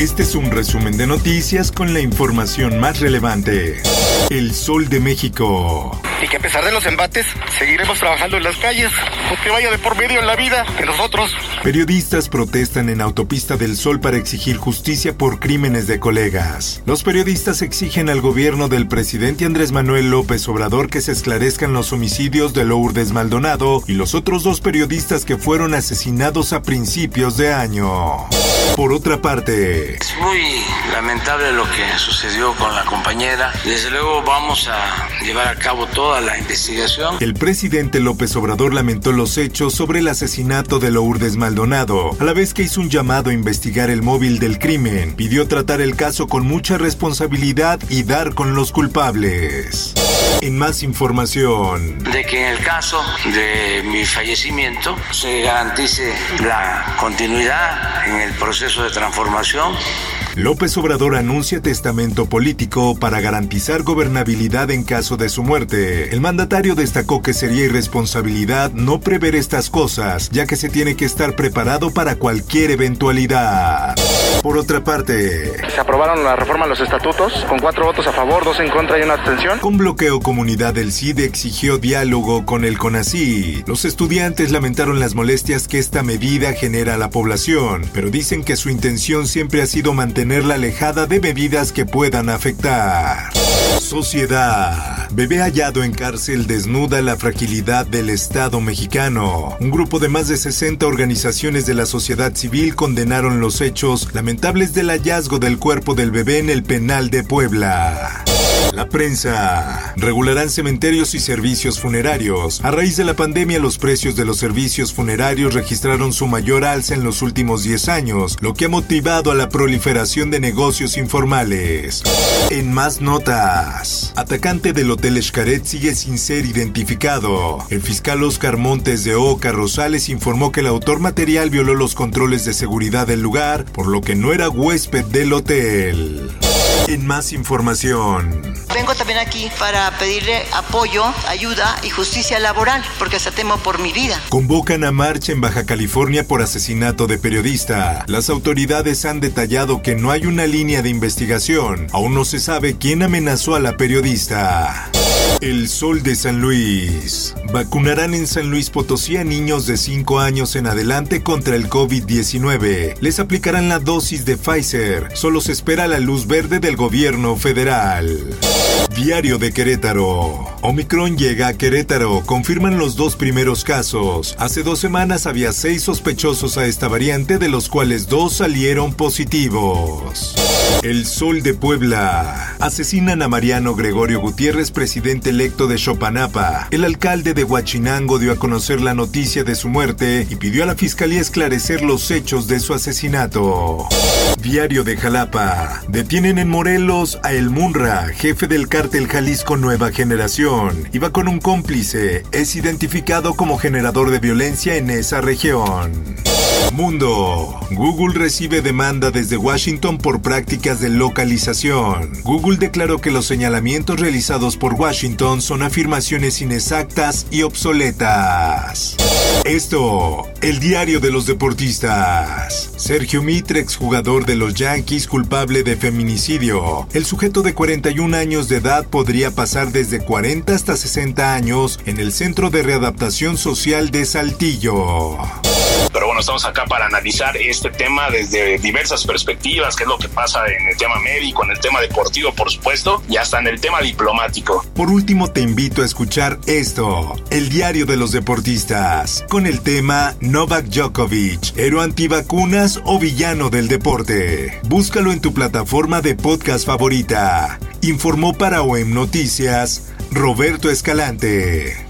Este es un resumen de noticias con la información más relevante. El Sol de México. Y que a pesar de los embates, seguiremos trabajando en las calles, porque vaya de por medio en la vida que nosotros. Periodistas protestan en Autopista del Sol para exigir justicia por crímenes de colegas. Los periodistas exigen al gobierno del presidente Andrés Manuel López Obrador que se esclarezcan los homicidios de Lourdes Maldonado y los otros dos periodistas que fueron asesinados a principios de año. Por otra parte, Es muy lamentable lo que sucedió con la compañera. Desde luego vamos a llevar a cabo toda la investigación. el presidente López Obrador lamentó los hechos sobre el asesinato de Lourdes Maldonado, a la vez que hizo un llamado a investigar el móvil del crimen. Pidió tratar el caso con mucha responsabilidad y dar con los culpables. En más información, De que en el caso de mi fallecimiento se garantice la continuidad en el proceso de transformación López Obrador anuncia testamento político para garantizar gobernabilidad en caso de su muerte. El mandatario destacó que sería irresponsabilidad no prever estas cosas, ya que se tiene que estar preparado para cualquier eventualidad. Por otra parte, Se aprobaron la reforma a los estatutos con cuatro votos a favor, dos en contra y una abstención. con bloqueo comunidad del CID exigió diálogo con el CONACYT. Los estudiantes lamentaron las molestias que esta medida genera a la población, pero dicen que su intención siempre ha sido mantenerla alejada de medidas que puedan afectar. Sociedad. Bebé hallado en cárcel desnuda la fragilidad del Estado mexicano. Un grupo de más de 60 organizaciones de la sociedad civil condenaron los hechos lamentables del hallazgo del cuerpo del bebé en el penal de Puebla. La prensa. Regularán cementerios y servicios funerarios. A raíz de la pandemia, los precios de los servicios funerarios registraron su mayor alza en los últimos 10 años, lo que ha motivado a la proliferación de negocios informales. En más notas. Atacante del Hotel Xcaret sigue sin ser identificado. El fiscal Oscar Montes de Oca Rosales informó que el autor material violó los controles de seguridad del lugar, por lo que no era huésped del hotel. En más información. Vengo también aquí para pedirle apoyo, ayuda y justicia laboral, porque hasta temo por mi vida. Convocan a marcha en Baja California por asesinato de periodista. Las autoridades han detallado que no hay una línea de investigación. Aún no se sabe quién amenazó a la periodista. El Sol de San Luis. Vacunarán en San Luis Potosí a niños de 5 años en adelante contra el COVID-19. Les aplicarán la dosis de Pfizer. Solo se espera la luz verde del gobierno federal. Diario de Querétaro. Omicron llega a Querétaro. Confirman los dos primeros casos. Hace dos semanas había seis sospechosos a esta variante, de los cuales dos salieron positivos. El Sol de Puebla. Asesinan a Mariano Gregorio Gutiérrez, presidente electo de Chopanapa. El alcalde de Huachinango dio a conocer la noticia de su muerte y pidió a la fiscalía esclarecer los hechos de su asesinato. Diario de Jalapa. Detienen en Morelos a El Munra, jefe del cártel Jalisco Nueva Generación. Iba con un cómplice. Es identificado como generador de violencia en esa región. Mundo. Google recibe demanda desde Washington por prácticas de localización. Google declaró que los señalamientos realizados por Washington son afirmaciones inexactas y obsoletas. Esto, el diario de los deportistas. Sergio Mitre, exjugador de los Yankees, culpable de feminicidio. El sujeto de 41 años de edad podría pasar desde 40 hasta 60 años en el Centro de Readaptación Social de Saltillo. Pero bueno, estamos acá para analizar este tema desde diversas perspectivas, qué es lo que pasa en el tema médico, en el tema deportivo, por supuesto, y hasta en el tema diplomático. Por último, te invito a escuchar esto, el diario de los deportistas, con el tema Novak Djokovic, héroe antivacunas o villano del deporte. Búscalo en tu plataforma de podcast favorita. Informó para OEM Noticias Roberto Escalante.